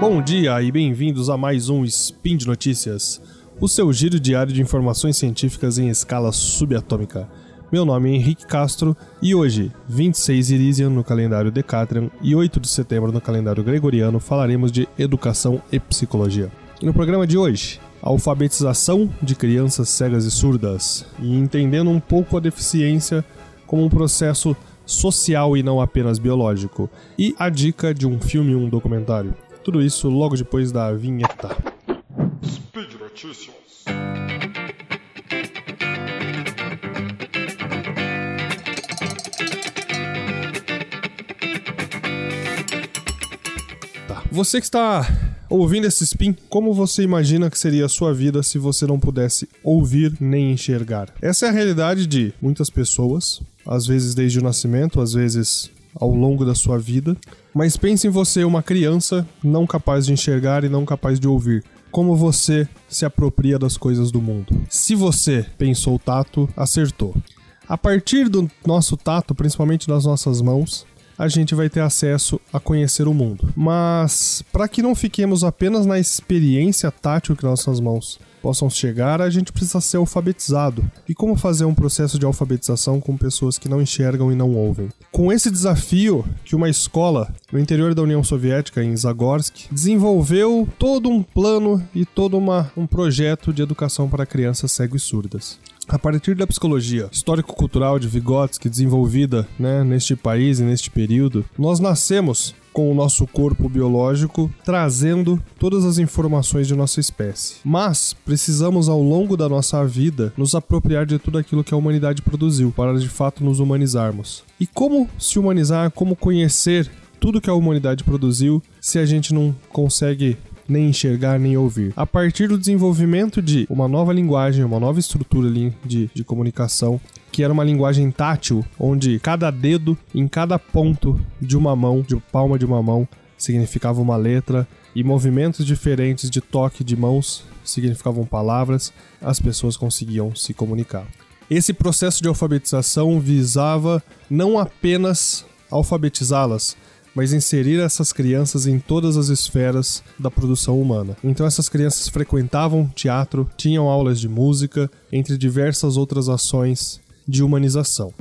Bom dia e bem-vindos a mais um Spin de Notícias, o seu giro diário de informações científicas em escala subatômica. Meu nome é Henrique Castro e hoje, 26 Irisian no calendário Decatrian e 8 de setembro no calendário Gregoriano, falaremos de educação e psicologia. E no programa de hoje, alfabetização de crianças cegas e surdas e entendendo um pouco a deficiência como um processo social e não apenas biológico, e a dica de um filme e um documentário. Tudo isso logo depois da vinheta. Speed Notícias. Tá. Você que está ouvindo esse spin, como você imagina que seria a sua vida se você não pudesse ouvir nem enxergar? Essa é a realidade de muitas pessoas, às vezes desde o nascimento, às vezes ao longo da sua vida. Mas pense em você, uma criança não capaz de enxergar e não capaz de ouvir. Como você se apropria das coisas do mundo? Se você pensou tato, acertou. A partir do nosso tato, principalmente das nossas mãos, a gente vai ter acesso a conhecer o mundo. Mas para que não fiquemos apenas na experiência tátil que nossas mãos possam chegar, a gente precisa ser alfabetizado. E como fazer um processo de alfabetização com pessoas que não enxergam e não ouvem? Com esse desafio que uma escola no interior da União Soviética, em Zagorsk, desenvolveu todo um plano e todo uma, um projeto de educação para crianças cegas e surdas. A partir da psicologia histórico-cultural de Vygotsky desenvolvida né, neste país e neste período, nós nascemos com o nosso corpo biológico trazendo todas as informações de nossa espécie. Mas precisamos ao longo da nossa vida nos apropriar de tudo aquilo que a humanidade produziu para de fato nos humanizarmos. E como se humanizar, como conhecer tudo que a humanidade produziu se a gente não consegue nem enxergar nem ouvir. A partir do desenvolvimento de uma nova linguagem, uma nova estrutura de, de comunicação, que era uma linguagem tátil, onde cada dedo em cada ponto de uma mão, de palma de uma mão, significava uma letra, e movimentos diferentes de toque de mãos significavam palavras, as pessoas conseguiam se comunicar. Esse processo de alfabetização visava não apenas alfabetizá-las, mas inserir essas crianças em todas as esferas da produção humana. Então essas crianças frequentavam teatro, tinham aulas de música, entre diversas outras ações de humanização.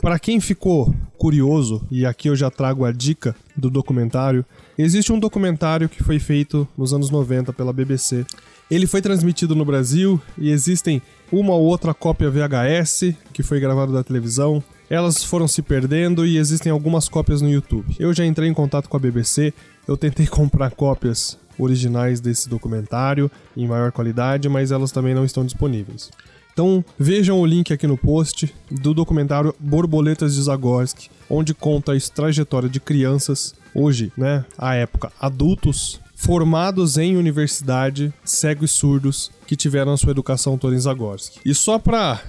Para quem ficou curioso, e aqui eu já trago a dica do documentário, existe um documentário que foi feito nos anos 90 pela BBC. Ele foi transmitido no Brasil e existem uma ou outra cópia VHS que foi gravada da televisão. Elas foram se perdendo e existem algumas cópias no YouTube. Eu já entrei em contato com a BBC, eu tentei comprar cópias originais desse documentário em maior qualidade, mas elas também não estão disponíveis. Então vejam o link aqui no post do documentário Borboletas de Zagorski, onde conta a trajetória de crianças, hoje, né, à época, adultos, formados em universidade, cegos e surdos, que tiveram a sua educação toda em Zagorski. E só para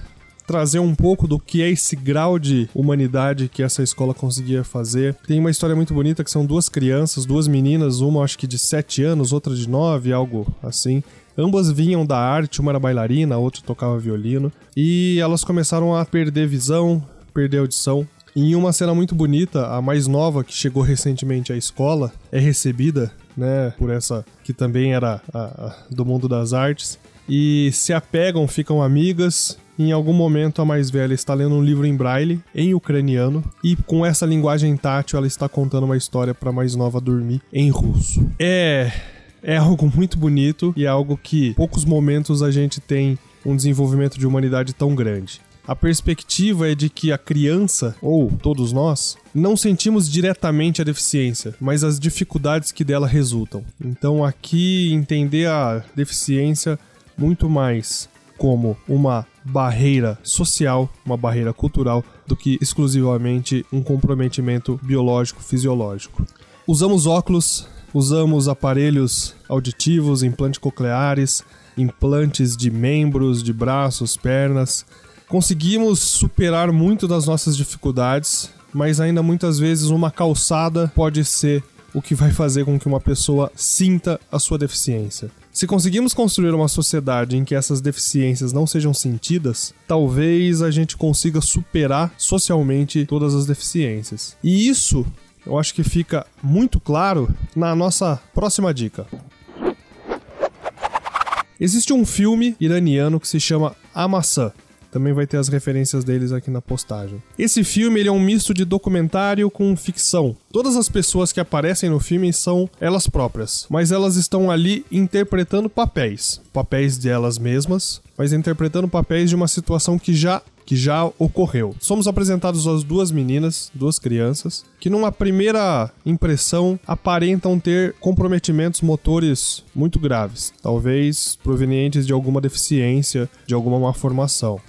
trazer um pouco do que é esse grau de humanidade que essa escola conseguia fazer. Tem uma história muito bonita que são duas crianças, duas meninas, uma acho que de 7 anos, outra de 9, algo assim. Ambas vinham da arte, uma era bailarina, a outra tocava violino, e elas começaram a perder visão, perder audição. E em uma cena muito bonita, a mais nova que chegou recentemente à escola é recebida, né, por essa que também era a, a, do mundo das artes e se apegam, ficam amigas. Em algum momento, a mais velha está lendo um livro em braille, em ucraniano, e com essa linguagem tátil, ela está contando uma história para a mais nova dormir em russo. É é algo muito bonito e é algo que poucos momentos a gente tem um desenvolvimento de humanidade tão grande. A perspectiva é de que a criança, ou todos nós, não sentimos diretamente a deficiência, mas as dificuldades que dela resultam. Então, aqui, entender a deficiência muito mais como uma barreira social, uma barreira cultural, do que exclusivamente um comprometimento biológico, fisiológico. Usamos óculos Usamos aparelhos auditivos, implantes cocleares, implantes de membros, de braços, pernas. Conseguimos superar muito das nossas dificuldades, mas ainda muitas vezes uma calçada pode ser o que vai fazer com que uma pessoa sinta a sua deficiência. Se conseguimos construir uma sociedade em que essas deficiências não sejam sentidas, talvez a gente consiga superar socialmente todas as deficiências. E isso eu acho que fica muito claro na nossa próxima dica. Existe um filme iraniano que se chama A Maçã. Também vai ter as referências deles aqui na postagem. Esse filme ele é um misto de documentário com ficção. Todas as pessoas que aparecem no filme são elas próprias, mas elas estão ali interpretando papéis, papéis de elas mesmas, mas interpretando papéis de uma situação que já que já ocorreu. Somos apresentados as duas meninas, duas crianças, que numa primeira impressão aparentam ter comprometimentos motores muito graves, talvez provenientes de alguma deficiência, de alguma malformação.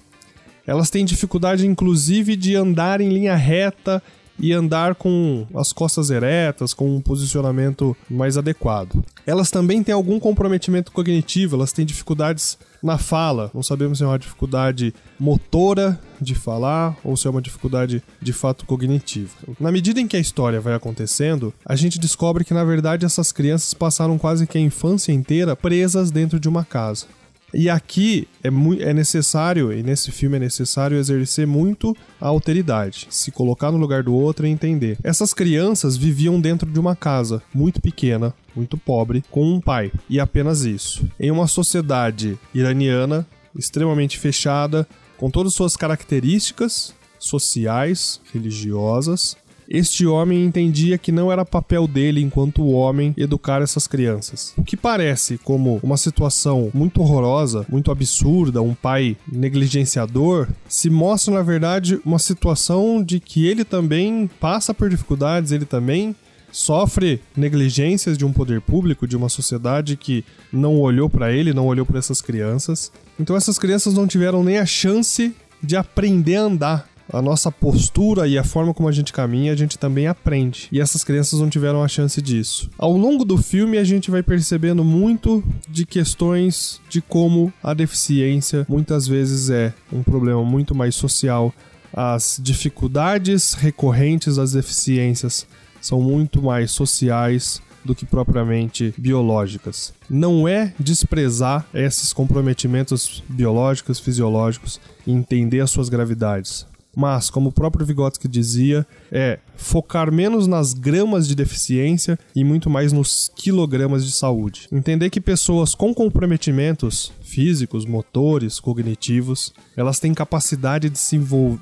Elas têm dificuldade, inclusive, de andar em linha reta e andar com as costas eretas, com um posicionamento mais adequado. Elas também têm algum comprometimento cognitivo, elas têm dificuldades na fala. Não sabemos se é uma dificuldade motora de falar ou se é uma dificuldade de fato cognitiva. Na medida em que a história vai acontecendo, a gente descobre que na verdade essas crianças passaram quase que a infância inteira presas dentro de uma casa. E aqui é, é necessário, e nesse filme é necessário exercer muito a alteridade, se colocar no lugar do outro e entender. Essas crianças viviam dentro de uma casa muito pequena, muito pobre, com um pai, e apenas isso. Em uma sociedade iraniana extremamente fechada, com todas suas características sociais, religiosas, este homem entendia que não era papel dele, enquanto homem, educar essas crianças. O que parece como uma situação muito horrorosa, muito absurda, um pai negligenciador, se mostra na verdade uma situação de que ele também passa por dificuldades, ele também sofre negligências de um poder público, de uma sociedade que não olhou para ele, não olhou para essas crianças. Então essas crianças não tiveram nem a chance de aprender a andar a nossa postura e a forma como a gente caminha, a gente também aprende. E essas crianças não tiveram a chance disso. Ao longo do filme, a gente vai percebendo muito de questões de como a deficiência muitas vezes é um problema muito mais social. As dificuldades recorrentes das deficiências são muito mais sociais do que propriamente biológicas. Não é desprezar esses comprometimentos biológicos, fisiológicos e entender as suas gravidades mas, como o próprio Vygotsky dizia, é focar menos nas gramas de deficiência e muito mais nos quilogramas de saúde. Entender que pessoas com comprometimentos físicos, motores, cognitivos, elas têm capacidade de se,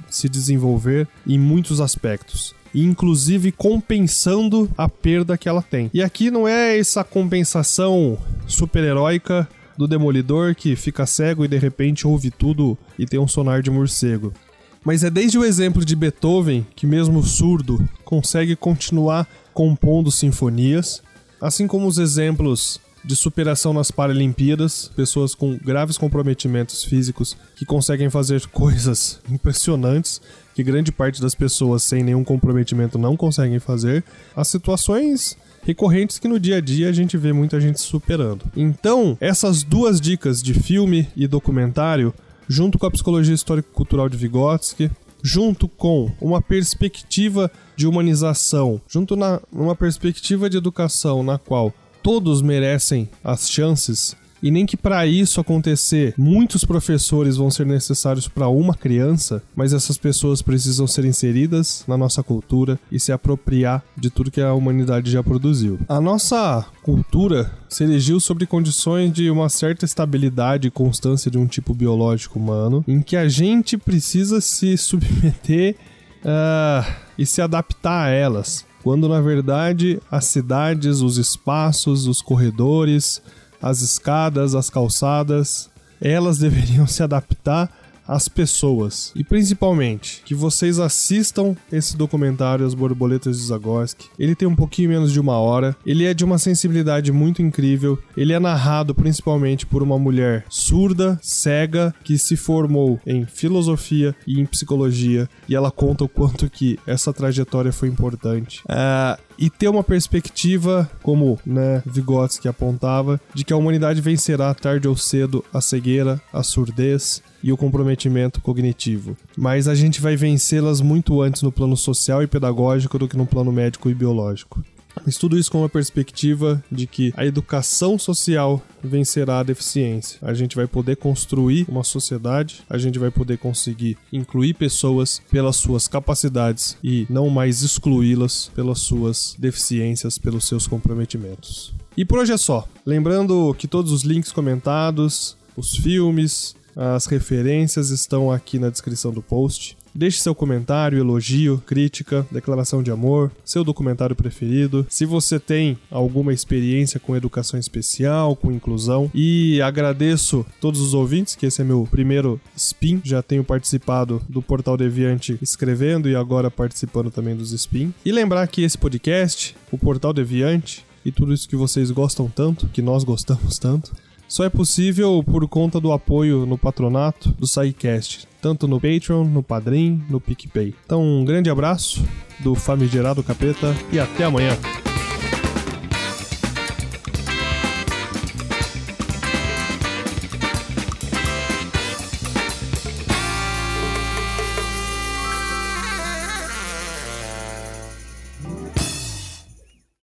se desenvolver em muitos aspectos inclusive compensando a perda que ela tem. E aqui não é essa compensação super-heróica do demolidor que fica cego e de repente ouve tudo e tem um sonar de morcego. Mas é desde o exemplo de Beethoven que, mesmo surdo, consegue continuar compondo sinfonias, assim como os exemplos de superação nas Paralimpíadas, pessoas com graves comprometimentos físicos que conseguem fazer coisas impressionantes que grande parte das pessoas sem nenhum comprometimento não conseguem fazer, as situações recorrentes que no dia a dia a gente vê muita gente superando. Então, essas duas dicas de filme e documentário junto com a psicologia histórico-cultural de Vygotsky, junto com uma perspectiva de humanização, junto na uma perspectiva de educação na qual todos merecem as chances e nem que para isso acontecer, muitos professores vão ser necessários para uma criança, mas essas pessoas precisam ser inseridas na nossa cultura e se apropriar de tudo que a humanidade já produziu. A nossa cultura se erigiu sobre condições de uma certa estabilidade e constância de um tipo biológico humano, em que a gente precisa se submeter uh, e se adaptar a elas quando na verdade as cidades, os espaços, os corredores, as escadas, as calçadas, elas deveriam se adaptar às pessoas. E principalmente, que vocês assistam esse documentário As Borboletas de Zagorski. Ele tem um pouquinho menos de uma hora. Ele é de uma sensibilidade muito incrível. Ele é narrado principalmente por uma mulher surda, cega, que se formou em filosofia e em psicologia. E ela conta o quanto que essa trajetória foi importante. Uh, e ter uma perspectiva, como né, Vygotsky apontava, de que a humanidade vencerá tarde ou cedo a cegueira, a surdez e o comprometimento cognitivo. Mas a gente vai vencê-las muito antes no plano social e pedagógico do que no plano médico e biológico. Mas tudo isso com uma perspectiva de que a educação social vencerá a deficiência. A gente vai poder construir uma sociedade, a gente vai poder conseguir incluir pessoas pelas suas capacidades e não mais excluí-las pelas suas deficiências, pelos seus comprometimentos. E por hoje é só. Lembrando que todos os links comentados, os filmes, as referências estão aqui na descrição do post. Deixe seu comentário, elogio, crítica, declaração de amor, seu documentário preferido. Se você tem alguma experiência com educação especial, com inclusão, e agradeço todos os ouvintes, que esse é meu primeiro spin. Já tenho participado do Portal Deviante escrevendo e agora participando também dos spin. E lembrar que esse podcast, o Portal Deviante, e tudo isso que vocês gostam tanto, que nós gostamos tanto, só é possível por conta do apoio no patronato do SciCast, tanto no Patreon, no Padrim, no PicPay. Então, um grande abraço do Famigerado Capeta e até amanhã.